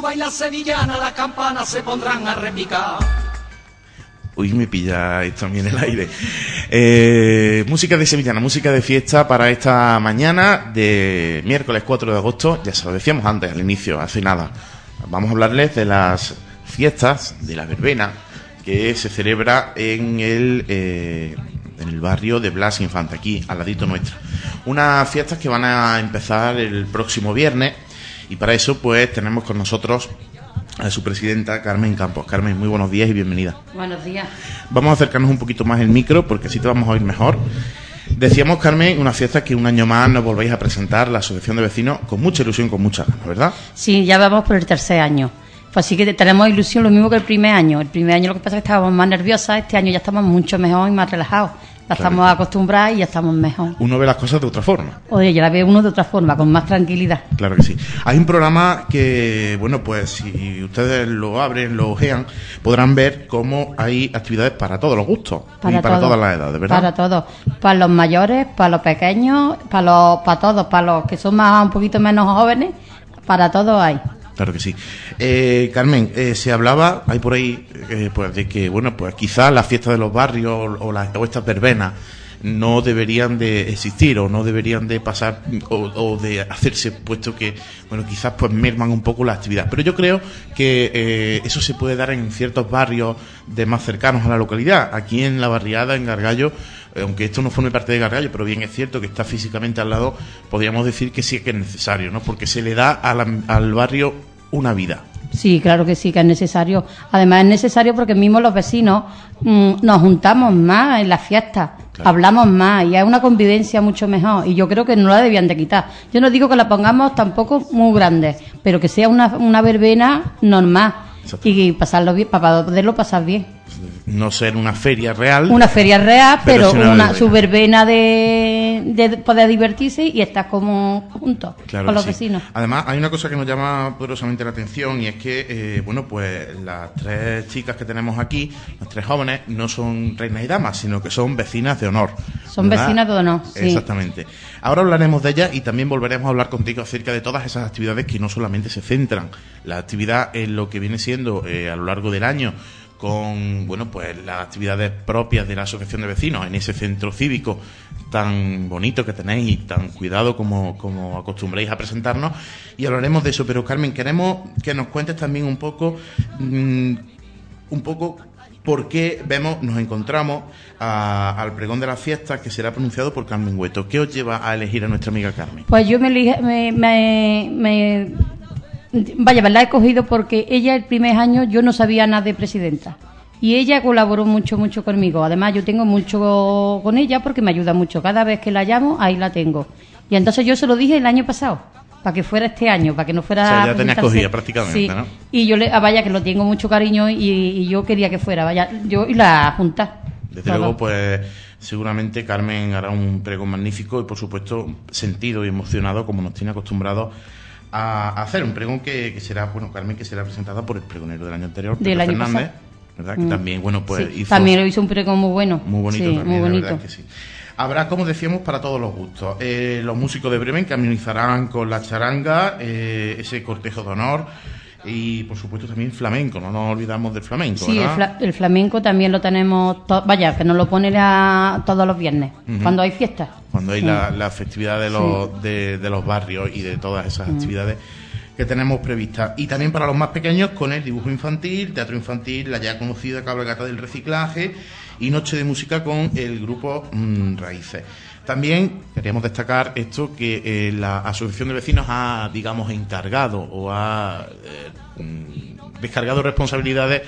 su baila sevillana, las campanas se pondrán a repicar. Uy, me pilla también el aire. Eh, música de sevillana, música de fiesta para esta mañana de miércoles 4 de agosto. Ya se lo decíamos antes, al inicio, hace nada. Vamos a hablarles de las fiestas de la verbena que se celebra en el, eh, en el barrio de Blas Infante, aquí al ladito nuestro. Unas fiestas que van a empezar el próximo viernes y para eso pues tenemos con nosotros a su presidenta Carmen Campos. Carmen, muy buenos días y bienvenida. Buenos días. Vamos a acercarnos un poquito más el micro porque así te vamos a oír mejor. Decíamos, Carmen, una fiesta que un año más nos volvéis a presentar, la Asociación de Vecinos, con mucha ilusión, con mucha ganas, ¿verdad? Sí, ya vamos por el tercer año. Pues sí que tenemos ilusión, lo mismo que el primer año. El primer año lo que pasa es que estábamos más nerviosas, este año ya estamos mucho mejor y más relajados. Claro. estamos acostumbradas y ya estamos mejor. Uno ve las cosas de otra forma. Oye, ya la ve uno de otra forma, con más tranquilidad. Claro que sí. Hay un programa que, bueno, pues si ustedes lo abren, lo ojean, podrán ver cómo hay actividades para todos los gustos y para todo. todas las edades, ¿verdad? Para todos. Para los mayores, para los pequeños, para, los, para todos, para los que son más un poquito menos jóvenes, para todos hay. Claro que sí. Eh, Carmen, eh, se hablaba, hay por ahí, eh, pues de que, bueno, pues quizás las fiestas de los barrios o, las, o estas verbenas no deberían de existir o no deberían de pasar o, o de hacerse, puesto que, bueno, quizás pues merman un poco la actividad. Pero yo creo que eh, eso se puede dar en ciertos barrios de más cercanos a la localidad. Aquí en la barriada, en Gargallo, eh, aunque esto no forme parte de Gargallo, pero bien es cierto que está físicamente al lado, podríamos decir que sí que es necesario, ¿no? Porque se le da a la- al barrio una vida. Sí, claro que sí, que es necesario. Además es necesario porque mismo los vecinos mm, nos juntamos más en las fiestas, Claro. hablamos más y hay una convivencia mucho mejor. Y yo creo que no la debían de quitar. Yo no digo que la pongamos tampoco muy grande, pero que sea una, una verbena normal y pasarlo bien, para poderlo pasar bien. No ser una feria real. Una feria real, Pero una una, verbena. su verbena de, de poder divertirse y estar como juntos Claro con los sí. vecinos. Además, hay una cosa que nos llama poderosamente la atención y es que, eh, bueno, pues las tres chicas que tenemos aquí, las tres jóvenes, no son reinas y damas, sino que son vecinas de honor. Son ¿verdad? vecinas de honor, sí. Exactamente. Ahora hablaremos de ellas y también volveremos a hablar contigo acerca de todas esas actividades que no solamente se centran la actividad en lo que viene siendo eh, a lo largo del año con bueno pues las actividades propias de la asociación de vecinos en ese centro cívico tan bonito que tenéis y tan cuidado como, como acostumbréis a presentarnos y hablaremos de eso pero Carmen queremos que nos cuentes también un poco mm, un poco por qué vemos, nos encontramos a- al pregón de las fiestas que será pronunciado por Carmen Hueto. ¿Qué os lleva a elegir a nuestra amiga Carmen? Pues yo me, me- me- vaya, la he cogido porque ella el primer año yo no sabía nada de presidenta. Y ella colaboró mucho, mucho conmigo. Además, yo tengo mucho con ella porque me ayuda mucho. Cada vez que la llamo, ahí la tengo. Y entonces yo se lo dije el año pasado, para que fuera este año, para que no fuera... O sea, ya tenías cogida prácticamente, Sí. ¿no? Y yo le, ah, vaya, que lo tengo mucho cariño y, y yo quería que fuera, vaya, yo y la junta. Desde luego, pues seguramente Carmen hará un pregón magnífico y, por supuesto, sentido y emocionado como nos tiene acostumbrados a hacer. Un pregón que, que será, bueno, Carmen, que será presentada por el pregonero del año anterior, Del año Fernández, pasado. ¿verdad? Que Mm. también, bueno, pues Sí, hizo... También lo hizo un pregón muy bueno. Muy bonito Sí, también, muy la verdad que sí. Habrá, como decíamos, para todos los gustos. Eh, los músicos de Bremen que amenizarán con la charanga, eh, ese cortejo de honor y, por supuesto, también flamenco. No nos olvidamos del flamenco, Sí, el, fla- el flamenco también lo tenemos, vaya, que nos lo pone la- todos los viernes, cuando hay fiestas. Cuando hay Sí. la, la festividad de los, de, de los barrios y de todas esas actividades que tenemos previstas. Y también para los más pequeños con el dibujo infantil, teatro infantil, la ya conocida cabalgata del reciclaje y noche de música con el grupo mm, Raíces. También queríamos destacar esto que eh, la Asociación de Vecinos ha, digamos, encargado o ha eh, descargado responsabilidades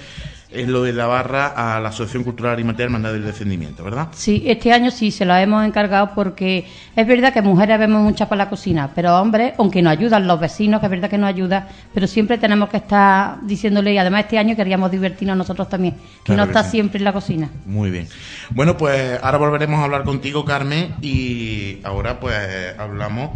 en lo de la barra a la Asociación Cultural Alimentaria Hermandad del Descendimiento, ¿verdad? Sí, este año sí se lo hemos encargado porque es verdad que mujeres vemos muchas para la cocina, pero hombres, aunque nos ayudan los vecinos, que es verdad que nos ayudan, pero siempre tenemos que estar diciéndole, y además este año queríamos divertirnos nosotros también, que Claro no que está sí. siempre en la cocina. Muy bien. Bueno, pues ahora volveremos a hablar contigo, Carmen, y ahora pues hablamos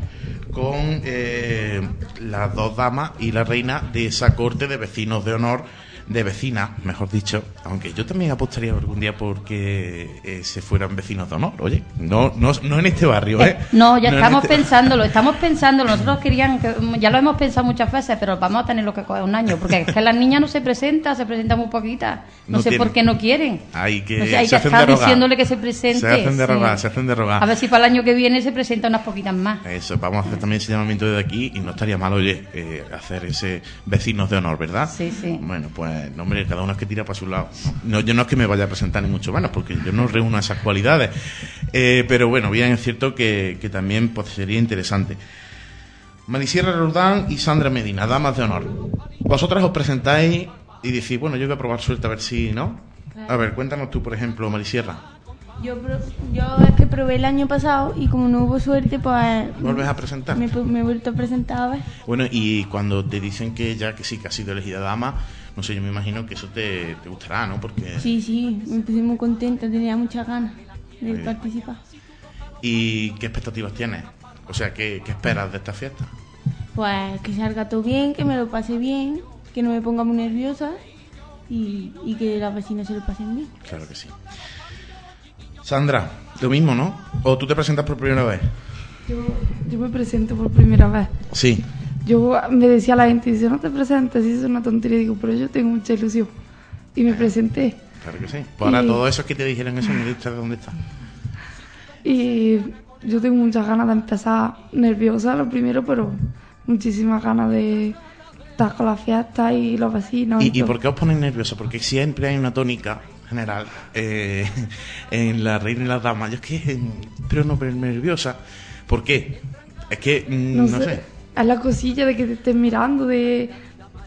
con eh, las dos damas y la reina de esa corte de vecinos de honor de vecinas, mejor dicho, aunque yo también apostaría algún día porque eh, se fueran vecinos de honor, oye, no, no, no en este barrio, ¿eh? No, ya estamos este- pensándolo, estamos pensándolo. Nosotros querían, que, ya lo hemos pensado muchas veces, pero vamos a tenerlo que coger un año, porque es que las niñas no se presentan, se presentan muy poquitas. No, No sé por qué no quieren. Hay que, No sé, hay que estar diciéndole que se presente. Se hacen de sí. rogar, se hacen de rogar. A ver si para el año que viene se presenta unas poquitas más. Eso, vamos a hacer también ese llamamiento desde aquí y no estaría mal, oye, eh, hacer ese vecinos de honor, ¿verdad? Sí, sí. Bueno, pues, no, hombre, cada uno es que tira para su lado. No, yo no es que me vaya a presentar ni mucho menos, porque yo no reúno esas cualidades. Eh, pero bueno, bien, es cierto que, que también pues, sería interesante. Marisierra Roldán y Sandra Medina, damas de honor. Vosotras os presentáis y decís, bueno, yo voy a probar suerte a ver si, ¿no? A ver, cuéntanos tú, por ejemplo, Marisierra. Yo, yo es que probé el año pasado y como no hubo suerte, pues ¿Vuelves a presentar? me, me he vuelto a presentar a ver. Bueno, y cuando te dicen que ya que sí, que has sido elegida dama, no sé, yo me imagino que eso te, te gustará, ¿no? Porque... Sí, sí, me puse muy contenta, tenía muchas ganas de participar. ¿Y qué expectativas tienes? O sea, ¿qué, qué esperas de esta fiesta? Pues que salga todo bien, que me lo pase bien, que no me ponga muy nerviosa y, y que las vecinas se lo pasen bien. Claro que sí. Sandra, lo mismo, ¿no? ¿O tú te presentas por primera vez? Yo, yo me presento por primera vez. Sí. Yo me decía a la gente, dice, no te presentes, y eso es una tontería. Digo, pero yo tengo mucha ilusión. Y me presenté. Claro que sí. Pues ahora Y- todo eso que te dijeron eso, usted dónde está. Y yo tengo muchas ganas de empezar nerviosa, lo primero, pero muchísimas ganas de estar con la fiesta y los vecinos. ¿Y, y todo. por qué os ponéis nerviosos? Porque siempre hay una tónica general eh, en la reina y las damas. Yo es que, pero no, pero nerviosa. ¿Por qué? Es que, mm, no, sé. Es la cosilla de que te estén mirando, de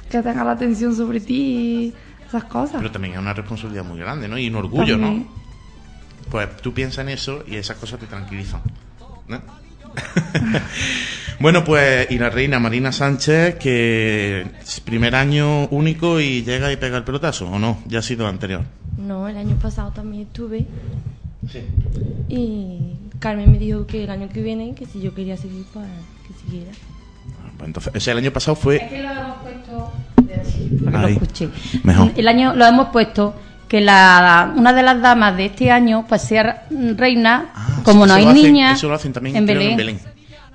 que tenga la atención sobre ti y esas cosas. Pero también es una responsabilidad muy grande, ¿no? Y un orgullo, También. ¿no? Pues tú piensas en eso y esas cosas te tranquilizan. ¿no? bueno, pues y la reina Marina Sánchez, que es primer año único y llega y pega el pelotazo, ¿o no? Ya ha sido anterior. No, el año pasado también estuve Sí. y Carmen me dijo que el año que viene, que si yo quería seguir, pues que siguiera. Pues entonces, o sea, el año pasado fue... Es que lo hemos puesto. Para que lo escuche. Mejor. El año lo hemos puesto que la una de las damas de este año pues sea reina, Ah, como no hay lo hacen- niña eso lo hacen también, en creo, Belén. en Belén.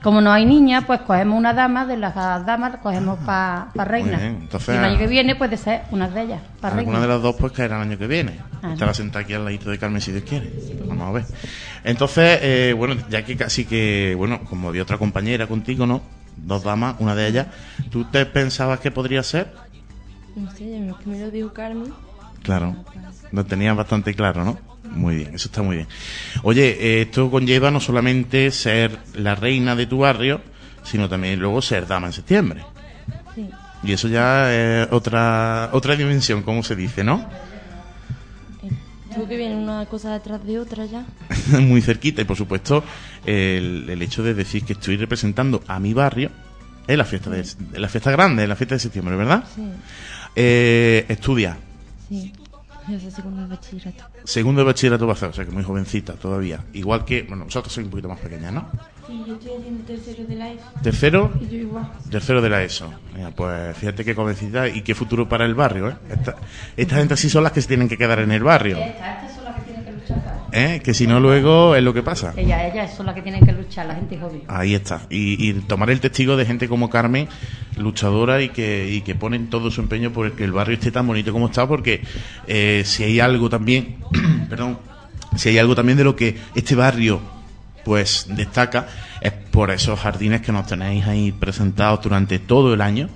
Como no hay niña, pues cogemos una dama de las damas, cogemos para reina. bien, entonces- y el año que viene puede ser una de ellas, para reina. de las dos pues caerá el año que viene. Ah, Estará no. sentada aquí al ladito de Carmen si Dios quiere. Vamos a ver. Entonces, eh, bueno, ya que casi que, bueno, como había otra compañera contigo, ¿no? Dos damas, una de ellas. ¿Tú te pensabas que podría ser? No sé, que me lo dijo Carmen. Claro. Lo tenías bastante claro, ¿no? Muy bien, eso está muy bien. Oye, eh, esto conlleva no solamente ser la reina de tu barrio, sino también luego ser dama en septiembre. Sí. Y eso ya es otra, otra dimensión, como se dice, ¿no? Eh, Digo que viene una cosa detrás de otra ya. muy cerquita y por supuesto el, el hecho de decir que estoy representando a mi barrio en la fiesta de, la fiesta grande, en la fiesta de septiembre, ¿verdad? Sí, Eh, estudia sí. Soy segundo de bachillerato. segundo de bachillerato va a hacer, o sea que muy jovencita todavía, igual que bueno nosotros sois un poquito más pequeñas, ¿no? Sí, yo estoy haciendo tercero de la ESO. Tercero, Y yo igual. tercero de la ESO. Mira, pues fíjate qué jovencita y qué futuro para el barrio, ¿eh? Esta, esta gente así son las que se tienen que quedar en el barrio, Estas, estas son las que tienen que luchar. ¿Eh? Que si no luego es lo que pasa. Ellas, ellas son las que tienen que luchar, la gente joven. Ahí está. Y, y tomar el testigo de gente como Carmen, luchadora y que, y que ponen todo su empeño por el que el barrio esté tan bonito como está, porque eh, si hay algo también, perdón, si hay algo también de lo que este barrio pues destaca, es por esos jardines que nos tenéis ahí presentados durante todo el año,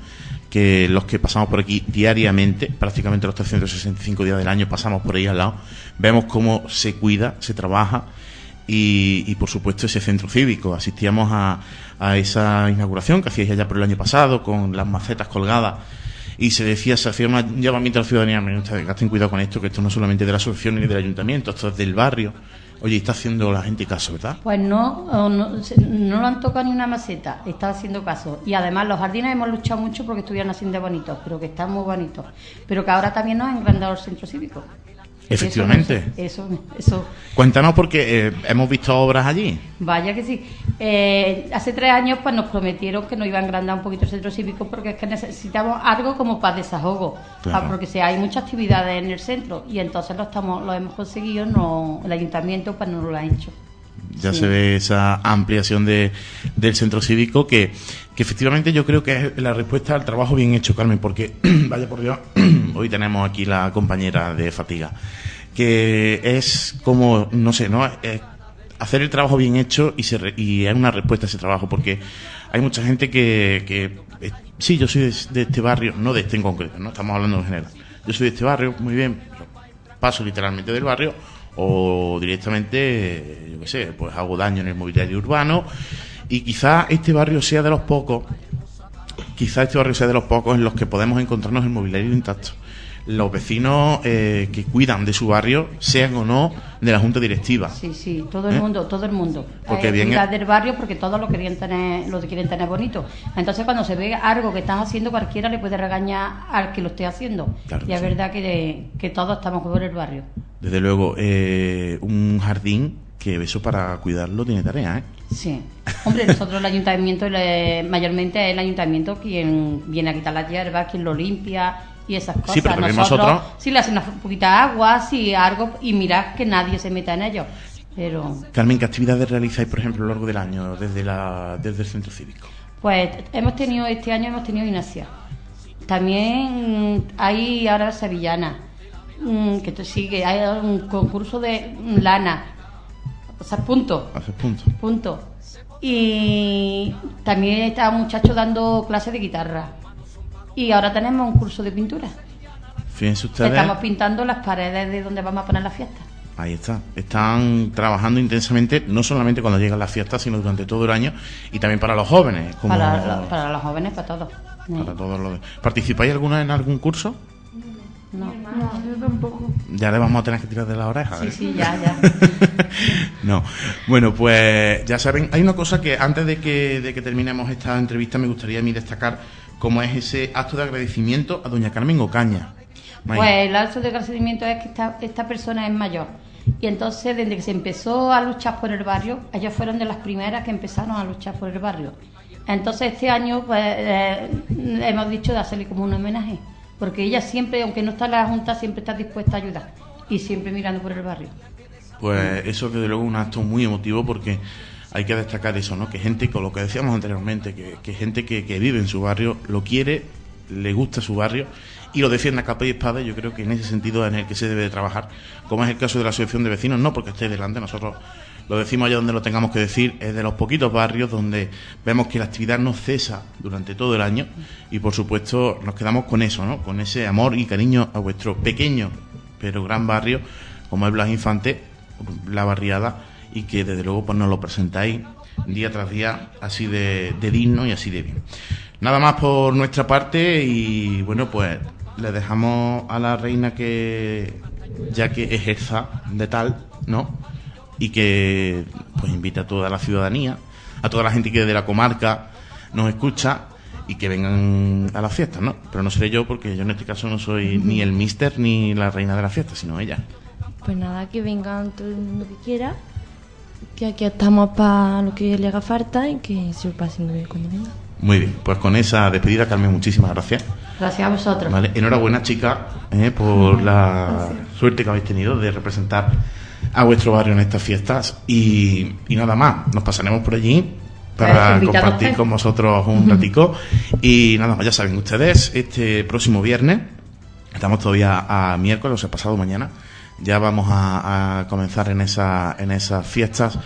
que los que pasamos por aquí diariamente, prácticamente los 365 días del año pasamos por ahí al lado, vemos cómo se cuida, se trabaja y, por supuesto ese centro cívico. Asistíamos a, a esa inauguración que hacíais allá por el año pasado con las macetas colgadas y se decía, se hacía un llamamiento a la ciudadanía, gasten cuidado con esto, que esto no es solamente de la asociación ni del ayuntamiento, esto es del barrio. Oye, está haciendo la gente caso, ¿verdad? Pues no, no, no lo han tocado ni una maceta, está haciendo caso. Y además los jardines hemos luchado mucho porque estuvieran de bonitos, pero que están muy bonitos. Pero que ahora también nos han engrandado el centro cívico. Efectivamente. Eso, eso, eso. Cuéntanos porque eh, hemos visto obras allí. Vaya que sí. Eh, hace tres años pues nos prometieron que nos iban a agrandar un poquito el centro cívico porque es que necesitamos algo como para desahogo, Claro. Porque si hay muchas actividades en el centro y entonces lo estamos lo hemos conseguido, no, el ayuntamiento pues no lo ha hecho. Ya Sí. se ve esa ampliación de, del centro cívico que, que efectivamente yo creo que es la respuesta al trabajo bien hecho, Carmen, porque, vaya por Dios, hoy tenemos aquí la compañera de fatiga, que es como, no sé, ¿no? Es hacer el trabajo bien hecho y, se re- y es una respuesta a ese trabajo, porque hay mucha gente que, que eh, sí, yo soy de, de este barrio, no de este en concreto, no estamos hablando en general. Yo soy de este barrio, muy bien, paso literalmente del barrio o directamente, yo qué sé, pues hago daño en el mobiliario urbano y quizá este barrio sea de los pocos, quizá este barrio sea de los pocos en los que podemos encontrarnos el mobiliario intacto. Los vecinos eh, que cuidan de su barrio, sean o no de la junta directiva. Sí, sí, todo el ¿Eh? mundo, todo el mundo. Porque Eh, bien cuidar del barrio porque todos lo querían tener, lo quieren tener bonito. Entonces cuando se ve algo que están haciendo cualquiera le puede regañar al que lo esté haciendo. Claro y es sí. verdad que, que todos estamos por el barrio. Desde luego, eh, un jardín que eso para cuidarlo tiene tarea, ¿eh? Sí. Hombre, nosotros el ayuntamiento, le- mayormente es el ayuntamiento quien viene a quitar las hierbas, quien lo limpia y esas cosas. Sí, pero también nosotros- sí le hacen una poquita agua, sí algo, y mirad que nadie se meta en ello. Pero, Carmen, ¿qué actividades realizáis, por ejemplo, a lo largo del año desde, la, desde el centro cívico? pues hemos tenido, este año hemos tenido Ignacia. También hay ahora Sevillana, mm, que te sigue, hay un concurso de lana. O sea, punto. Haces punto. Punto. Y también está un muchacho dando clases de guitarra. Y ahora tenemos un curso de pintura. Fíjense ustedes. Estamos pintando las paredes de donde vamos a poner la fiesta. Ahí está. Están trabajando intensamente, no solamente cuando llegan las fiestas, sino durante todo el año y también para los jóvenes. Como Para, lo- para los jóvenes, para todos. para todos los. ¿Participáis alguna en algún curso? No. No, yo tampoco. Ya le vamos a tener que tirar de la oreja. Sí, ¿eh? sí, ya, ya. no. Bueno, pues ya saben, hay una cosa que antes de que, de que terminemos esta entrevista me gustaría a mí destacar, como es ese acto de agradecimiento a doña Carmen Ocaña. May. Pues el acto de agradecimiento es que esta, esta persona es mayor. Y entonces, desde que se empezó a luchar por el barrio, ellos fueron de las primeras que empezaron a luchar por el barrio. Entonces, este año, pues, eh, hemos dicho de hacerle como un homenaje. Porque ella siempre, aunque no está en la Junta, siempre está dispuesta a ayudar. Y siempre mirando por el barrio. Pues eso desde luego es un acto muy emotivo porque hay que destacar eso, ¿no? Que gente, con lo que decíamos anteriormente, que, que gente que, que vive en su barrio, lo quiere, le gusta su barrio y lo defiende a capa y espada. Yo creo que en ese sentido es en el que se debe de trabajar, como es el caso de la Asociación de Vecinos, no porque esté delante, nosotros lo decimos allá donde lo tengamos que decir, es de los poquitos barrios donde vemos que la actividad no cesa durante todo el año y por supuesto nos quedamos con eso, ¿no? Con ese amor y cariño a vuestro pequeño pero gran barrio como es Blas Infante, la barriada y que desde luego pues nos lo presentáis día tras día así de, de digno y así de bien. Nada más por nuestra parte y bueno pues le dejamos a la reina que ya que ejerza de tal, ¿no? Y que pues invita a toda la ciudadanía, a toda la gente que de la comarca nos escucha y que vengan a las fiestas, ¿no? Pero no seré yo porque yo en este caso no soy ni el mister ni la reina de la fiesta, sino ella. Pues nada, que vengan todo el mundo que quiera. Que aquí estamos para lo que le haga falta y que se lo pasen muy bien cuando venga. Muy bien, pues con esa despedida, Carmen, muchísimas gracias. Gracias a vosotros. Vale, enhorabuena, chica, eh, por la suerte que habéis tenido de representar a vuestro barrio en estas fiestas. Y, y nada más, nos pasaremos por allí para Pues, compartir con vosotros un ratico. Y nada más, ya saben ustedes, este próximo viernes, estamos todavía a miércoles, o sea, pasado mañana, ya vamos a, comenzar en, esa, en esas fiestas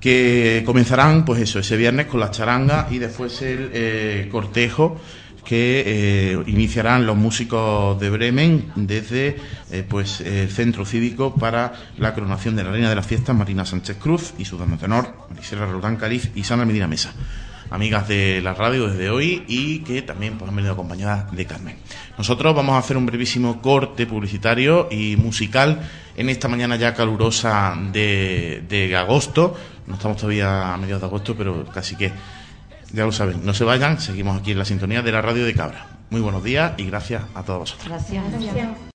que comenzarán, pues eso, ese viernes con la charanga y después el eh, cortejo que eh, iniciarán los músicos de Bremen desde eh, pues el centro cívico para la coronación de la reina de las fiestas Marina Sánchez Cruz y su dama tenor Marisela Roldán Caliz y Sandra Medina Mesa amigas de la radio desde hoy y que también pues, han venido acompañadas de Carmen. Nosotros vamos a hacer un brevísimo corte publicitario y musical en esta mañana ya calurosa de, de agosto. No estamos todavía a mediados de agosto, pero casi que ya lo saben. No se vayan, seguimos aquí en la sintonía de la radio de Cabra. Muy buenos días y gracias a todos vosotros. Gracias.